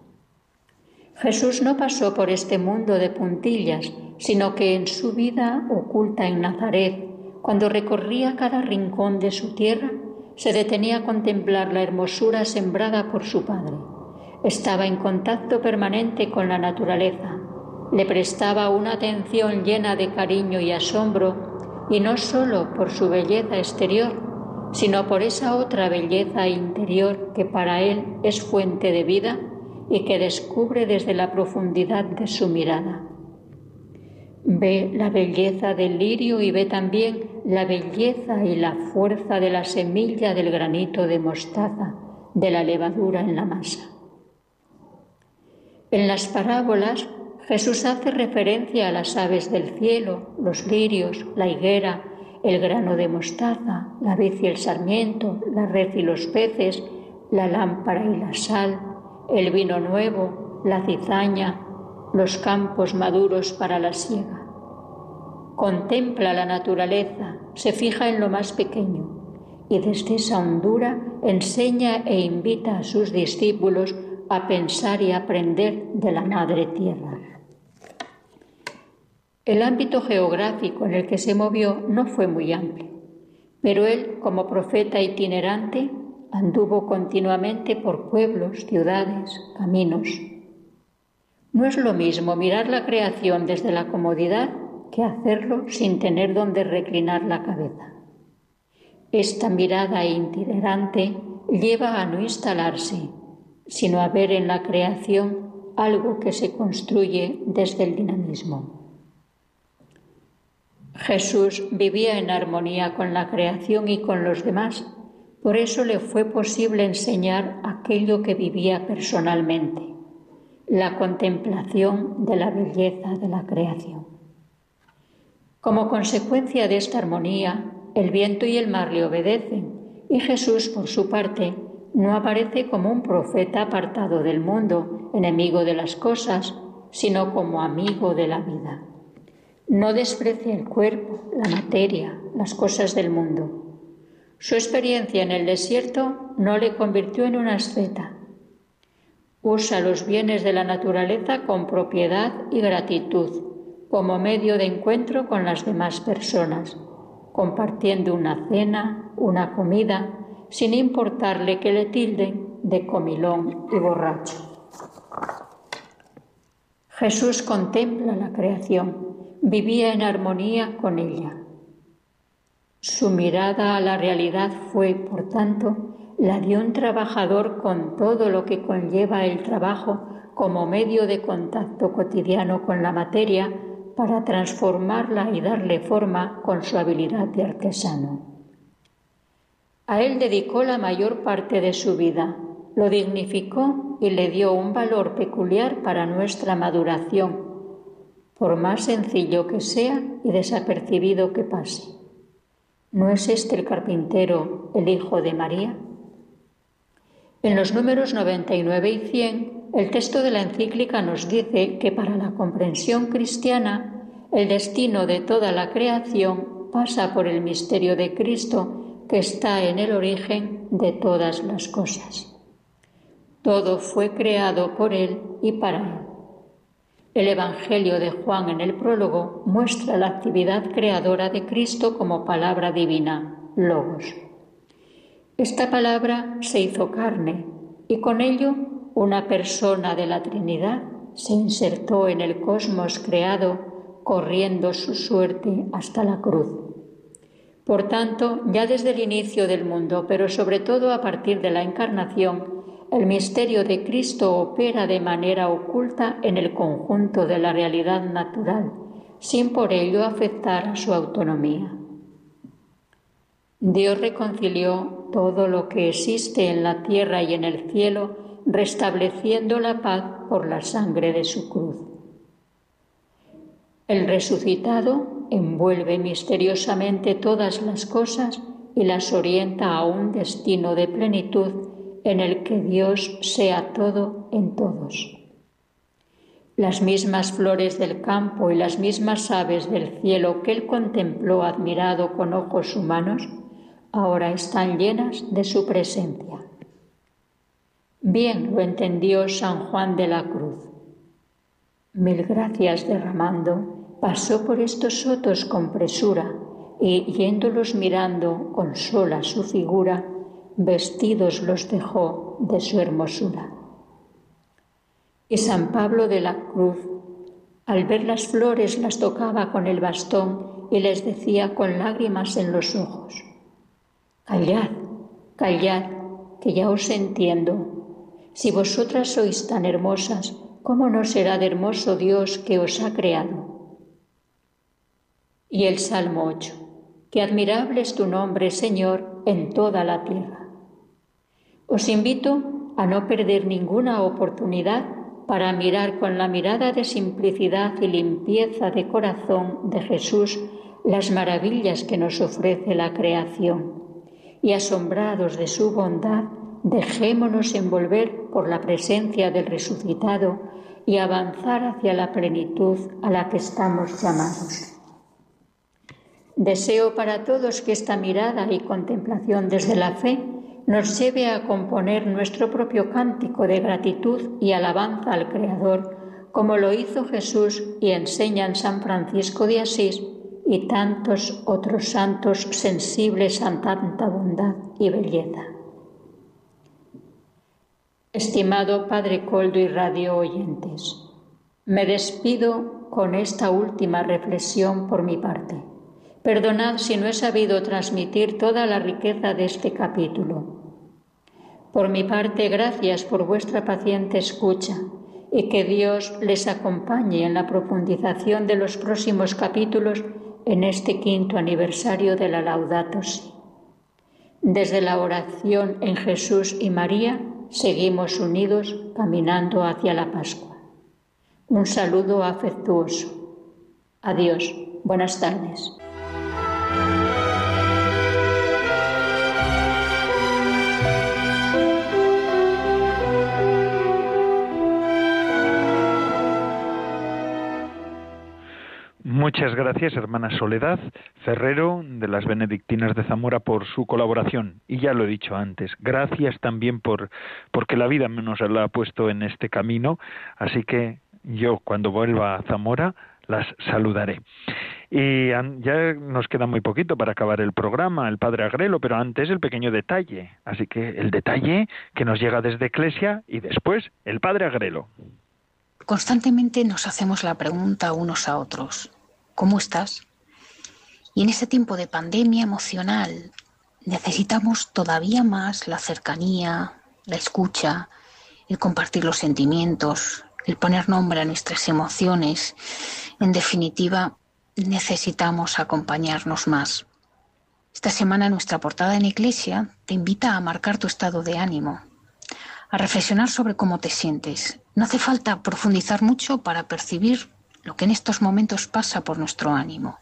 Jesús no pasó por este mundo de puntillas, sino que en su vida oculta en Nazaret, cuando recorría cada rincón de su tierra, se detenía a contemplar la hermosura sembrada por su padre. Estaba en contacto permanente con la naturaleza. Le prestaba una atención llena de cariño y asombro, y no sólo por su belleza exterior, sino por esa otra belleza interior que para él es fuente de vida y que descubre desde la profundidad de su mirada. Ve la belleza del lirio y ve también la belleza y la fuerza de la semilla del granito de mostaza, de la levadura en la masa. En las parábolas Jesús hace referencia a las aves del cielo, los lirios, la higuera, el grano de mostaza, la vid y el sarmiento, la red y los peces, la lámpara y la sal, el vino nuevo, la cizaña, los campos maduros para la siega. Contempla la naturaleza, se fija en lo más pequeño y desde esa hondura enseña e invita a sus discípulos a pensar y aprender de la Madre Tierra. El ámbito geográfico en el que se movió no fue muy amplio, pero él, como profeta itinerante, anduvo continuamente por pueblos, ciudades, caminos. No es lo mismo mirar la creación desde la comodidad que hacerlo sin tener donde reclinar la cabeza. Esta mirada itinerante lleva a no instalarse, sino a ver en la creación algo que se construye desde el dinamismo. Jesús vivía en armonía con la creación y con los demás, por eso le fue posible enseñar aquello que vivía personalmente, la contemplación de la belleza de la creación. Como consecuencia de esta armonía, el viento y el mar le obedecen y Jesús, por su parte, no aparece como un profeta apartado del mundo, enemigo de las cosas, sino como amigo de la vida. No desprecia el cuerpo, la materia, las cosas del mundo. Su experiencia en el desierto no le convirtió en una asceta. Usa los bienes de la naturaleza con propiedad y gratitud como medio de encuentro con las demás personas, compartiendo una cena, una comida, sin importarle que le tilden de comilón y borracho. Jesús contempla la creación vivía en armonía con ella. Su mirada a la realidad fue, por tanto, la de un trabajador con todo lo que conlleva el trabajo como medio de contacto cotidiano con la materia para transformarla y darle forma con su habilidad de artesano. A él dedicó la mayor parte de su vida, lo dignificó y le dio un valor peculiar para nuestra maduración por más sencillo que sea y desapercibido que pase. ¿No es este el carpintero, el hijo de María? En los números 99 y 100, el texto de la encíclica nos dice que para la comprensión cristiana, el destino de toda la creación pasa por el misterio de Cristo que está en el origen de todas las cosas. Todo fue creado por Él y para Él. El Evangelio de Juan en el prólogo muestra la actividad creadora de Cristo como palabra divina, logos. Esta palabra se hizo carne y con ello una persona de la Trinidad se insertó en el cosmos creado corriendo su suerte hasta la cruz. Por tanto, ya desde el inicio del mundo, pero sobre todo a partir de la encarnación, el misterio de Cristo opera de manera oculta en el conjunto de la realidad natural, sin por ello afectar su autonomía. Dios reconcilió todo lo que existe en la tierra y en el cielo, restableciendo la paz por la sangre de su cruz. El resucitado envuelve misteriosamente todas las cosas y las orienta a un destino de plenitud en el que Dios sea todo en todos. Las mismas flores del campo y las mismas aves del cielo que él contempló admirado con ojos humanos, ahora están llenas de su presencia. Bien lo entendió San Juan de la Cruz. Mil gracias derramando, pasó por estos sotos con presura y yéndolos mirando con sola su figura, vestidos los dejó de su hermosura. Y San Pablo de la Cruz, al ver las flores, las tocaba con el bastón y les decía con lágrimas en los ojos, Callad, callad, que ya os entiendo. Si vosotras sois tan hermosas, ¿cómo no será de hermoso Dios que os ha creado? Y el Salmo 8, que admirable es tu nombre, Señor, en toda la tierra. Os invito a no perder ninguna oportunidad para mirar con la mirada de simplicidad y limpieza de corazón de Jesús las maravillas que nos ofrece la creación. Y asombrados de su bondad, dejémonos envolver por la presencia del resucitado y avanzar hacia la plenitud a la que estamos llamados. Deseo para todos que esta mirada y contemplación desde la fe nos lleve a componer nuestro propio cántico de gratitud y alabanza al Creador, como lo hizo Jesús y enseñan San Francisco de Asís y tantos otros santos sensibles a tanta bondad y belleza. Estimado Padre Coldo y radio oyentes, me despido con esta última reflexión por mi parte. Perdonad si no he sabido transmitir toda la riqueza de este capítulo. Por mi parte, gracias por vuestra paciente escucha y que Dios les acompañe en la profundización de los próximos capítulos en este quinto aniversario de la Laudato. Desde la oración en Jesús y María seguimos unidos caminando hacia la Pascua. Un saludo afectuoso. Adiós. Buenas tardes. Muchas gracias, hermana Soledad Ferrero, de las Benedictinas de Zamora, por su colaboración. Y ya lo he dicho antes, gracias también por porque la vida nos la ha puesto en este camino. Así que yo, cuando vuelva a Zamora, las saludaré. Y ya nos queda muy poquito para acabar el programa, el Padre Agrelo, pero antes el pequeño detalle. Así que el detalle que nos llega desde Eclesia y después el Padre Agrelo. Constantemente nos hacemos la pregunta unos a otros. ¿Cómo estás? Y en este tiempo de pandemia emocional necesitamos todavía más la cercanía, la escucha, el compartir los sentimientos, el poner nombre a nuestras emociones. En definitiva, necesitamos acompañarnos más. Esta semana nuestra portada en Iglesia te invita a marcar tu estado de ánimo, a reflexionar sobre cómo te sientes. No hace falta profundizar mucho para percibir lo que en estos momentos pasa por nuestro ánimo.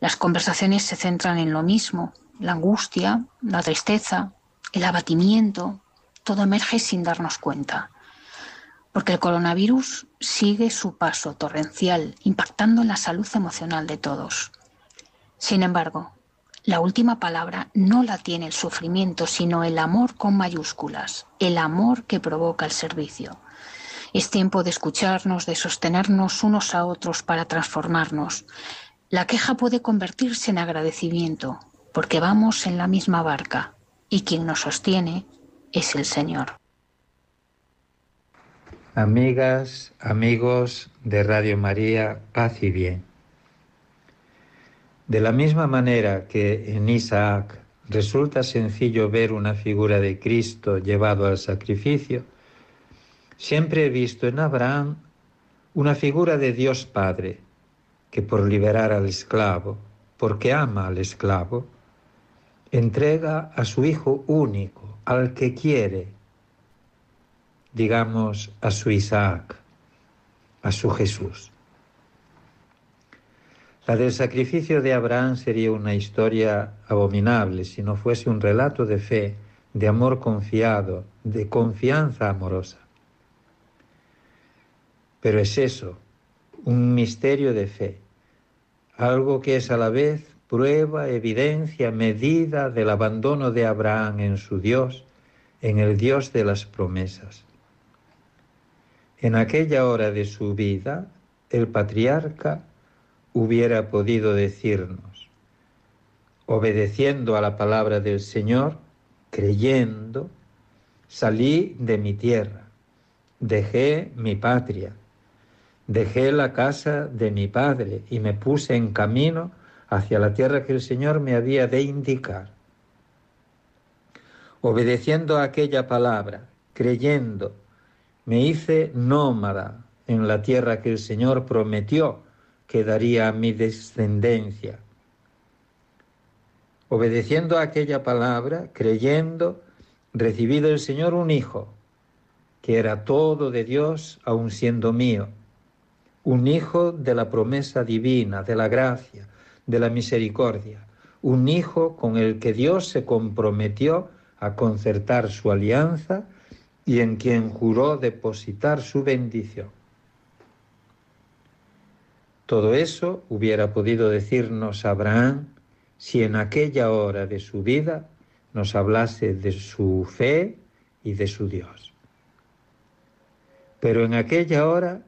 Las conversaciones se centran en lo mismo, la angustia, la tristeza, el abatimiento, todo emerge sin darnos cuenta, porque el coronavirus sigue su paso torrencial, impactando en la salud emocional de todos. Sin embargo, la última palabra no la tiene el sufrimiento, sino el amor con mayúsculas, el amor que provoca el servicio. Es tiempo de escucharnos, de sostenernos unos a otros para transformarnos. La queja puede convertirse en agradecimiento, porque vamos en la misma barca y quien nos sostiene es el Señor. Amigas, amigos de Radio María, paz y bien. De la misma manera que en Isaac resulta sencillo ver una figura de Cristo llevado al sacrificio, Siempre he visto en Abraham una figura de Dios Padre, que por liberar al esclavo, porque ama al esclavo, entrega a su Hijo único, al que quiere, digamos, a su Isaac, a su Jesús. La del sacrificio de Abraham sería una historia abominable si no fuese un relato de fe, de amor confiado, de confianza amorosa. Pero es eso, un misterio de fe, algo que es a la vez prueba, evidencia, medida del abandono de Abraham en su Dios, en el Dios de las promesas. En aquella hora de su vida, el patriarca hubiera podido decirnos, obedeciendo a la palabra del Señor, creyendo, salí de mi tierra, dejé mi patria, Dejé la casa de mi padre y me puse en camino hacia la tierra que el Señor me había de indicar. Obedeciendo a aquella palabra, creyendo, me hice nómada en la tierra que el Señor prometió que daría a mi descendencia. Obedeciendo a aquella palabra, creyendo, recibí del Señor un hijo, que era todo de Dios, aun siendo mío un hijo de la promesa divina, de la gracia, de la misericordia, un hijo con el que Dios se comprometió a concertar su alianza y en quien juró depositar su bendición. Todo eso hubiera podido decirnos Abraham si en aquella hora de su vida nos hablase de su fe y de su Dios. Pero en aquella hora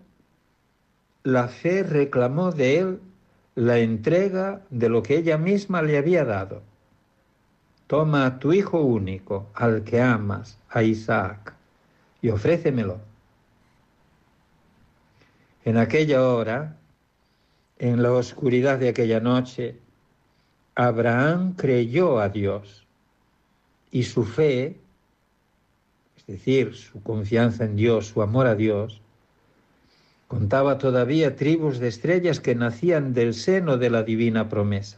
la fe reclamó de él la entrega de lo que ella misma le había dado. Toma a tu hijo único, al que amas, a Isaac, y ofrécemelo. En aquella hora, en la oscuridad de aquella noche, Abraham creyó a Dios y su fe, es decir, su confianza en Dios, su amor a Dios, contaba todavía tribus de estrellas que nacían del seno de la divina promesa.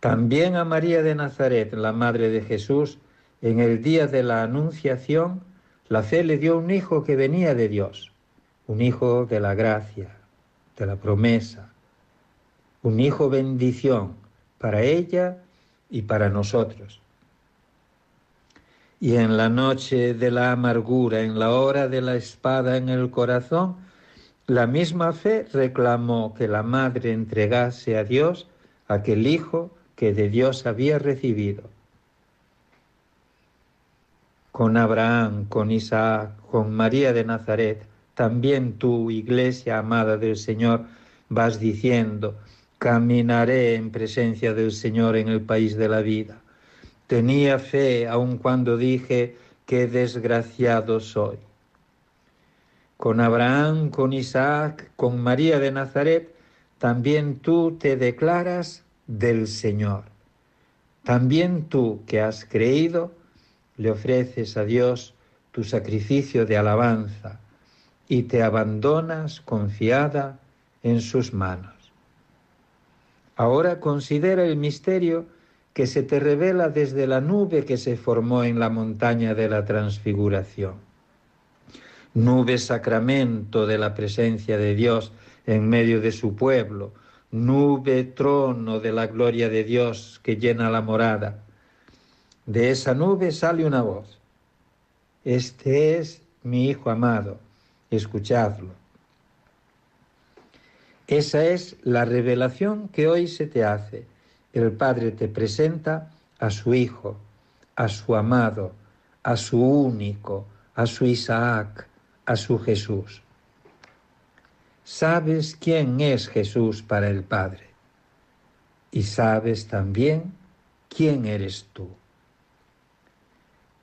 También a María de Nazaret, la madre de Jesús, en el día de la Anunciación, la fe le dio un hijo que venía de Dios, un hijo de la gracia, de la promesa, un hijo bendición para ella y para nosotros. Y en la noche de la amargura, en la hora de la espada en el corazón, la misma fe reclamó que la madre entregase a Dios aquel hijo que de Dios había recibido. Con Abraham, con Isaac, con María de Nazaret, también tú, iglesia amada del Señor, vas diciendo, Caminaré en presencia del Señor en el país de la vida. Tenía fe aun cuando dije, qué desgraciado soy. Con Abraham, con Isaac, con María de Nazaret, también tú te declaras del Señor. También tú que has creído, le ofreces a Dios tu sacrificio de alabanza y te abandonas confiada en sus manos. Ahora considera el misterio que se te revela desde la nube que se formó en la montaña de la transfiguración. Nube sacramento de la presencia de Dios en medio de su pueblo, nube trono de la gloria de Dios que llena la morada. De esa nube sale una voz. Este es mi Hijo amado, escuchadlo. Esa es la revelación que hoy se te hace. El Padre te presenta a su Hijo, a su amado, a su único, a su Isaac, a su Jesús. Sabes quién es Jesús para el Padre y sabes también quién eres tú.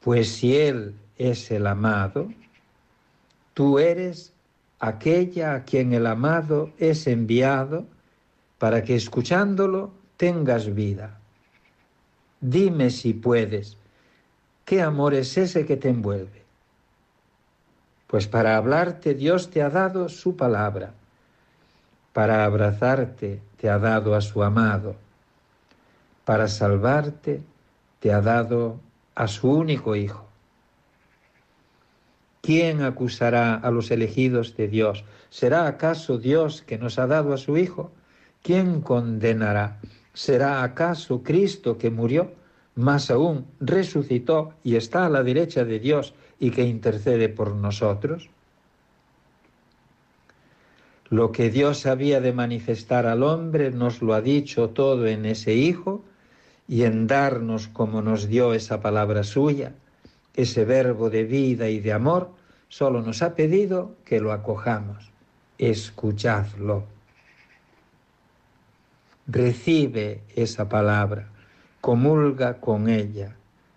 Pues si Él es el amado, tú eres aquella a quien el amado es enviado para que escuchándolo tengas vida. Dime si puedes, ¿qué amor es ese que te envuelve? Pues para hablarte Dios te ha dado su palabra, para abrazarte te ha dado a su amado, para salvarte te ha dado a su único Hijo. ¿Quién acusará a los elegidos de Dios? ¿Será acaso Dios que nos ha dado a su Hijo? ¿Quién condenará? ¿Será acaso Cristo que murió? Más aún, resucitó y está a la derecha de Dios y que intercede por nosotros. Lo que Dios había de manifestar al hombre nos lo ha dicho todo en ese Hijo y en darnos como nos dio esa palabra suya ese verbo de vida y de amor, solo nos ha pedido que lo acojamos. Escuchadlo. Recibe esa palabra, comulga con ella,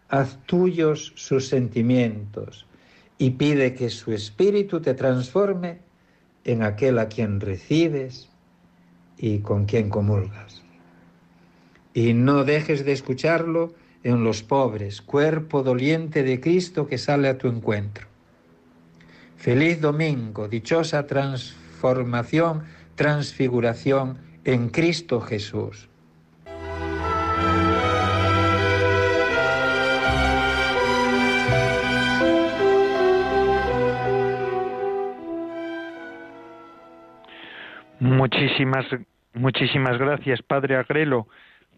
haz tuyos sus sentimientos y pide que su espíritu te transforme en aquel a quien recibes y con quien comulgas. Y no dejes de escucharlo en los pobres, cuerpo doliente de Cristo que sale a tu encuentro. Feliz domingo, dichosa transformación, transfiguración en Cristo Jesús. Muchísimas, muchísimas gracias, Padre Agrelo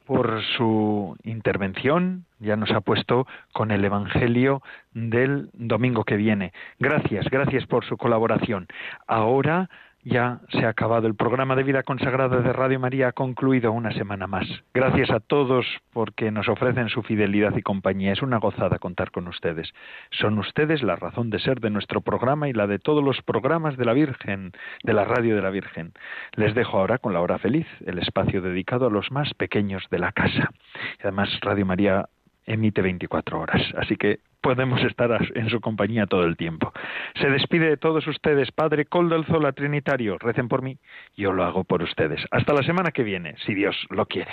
por su intervención. Ya nos ha puesto con el Evangelio del domingo que viene. Gracias, gracias por su colaboración. Ahora ya se ha acabado. El programa de vida consagrada de Radio María ha concluido una semana más. Gracias a todos porque nos ofrecen su fidelidad y compañía. Es una gozada contar con ustedes. Son ustedes la razón de ser de nuestro programa y la de todos los programas de la Virgen, de la Radio de la Virgen. Les dejo ahora con la hora feliz, el espacio dedicado a los más pequeños de la casa. además Radio María emite 24 horas. Así que podemos estar en su compañía todo el tiempo. Se despide de todos ustedes, Padre Coldo Zola Trinitario. Recen por mí, yo lo hago por ustedes. Hasta la semana que viene, si Dios lo quiere.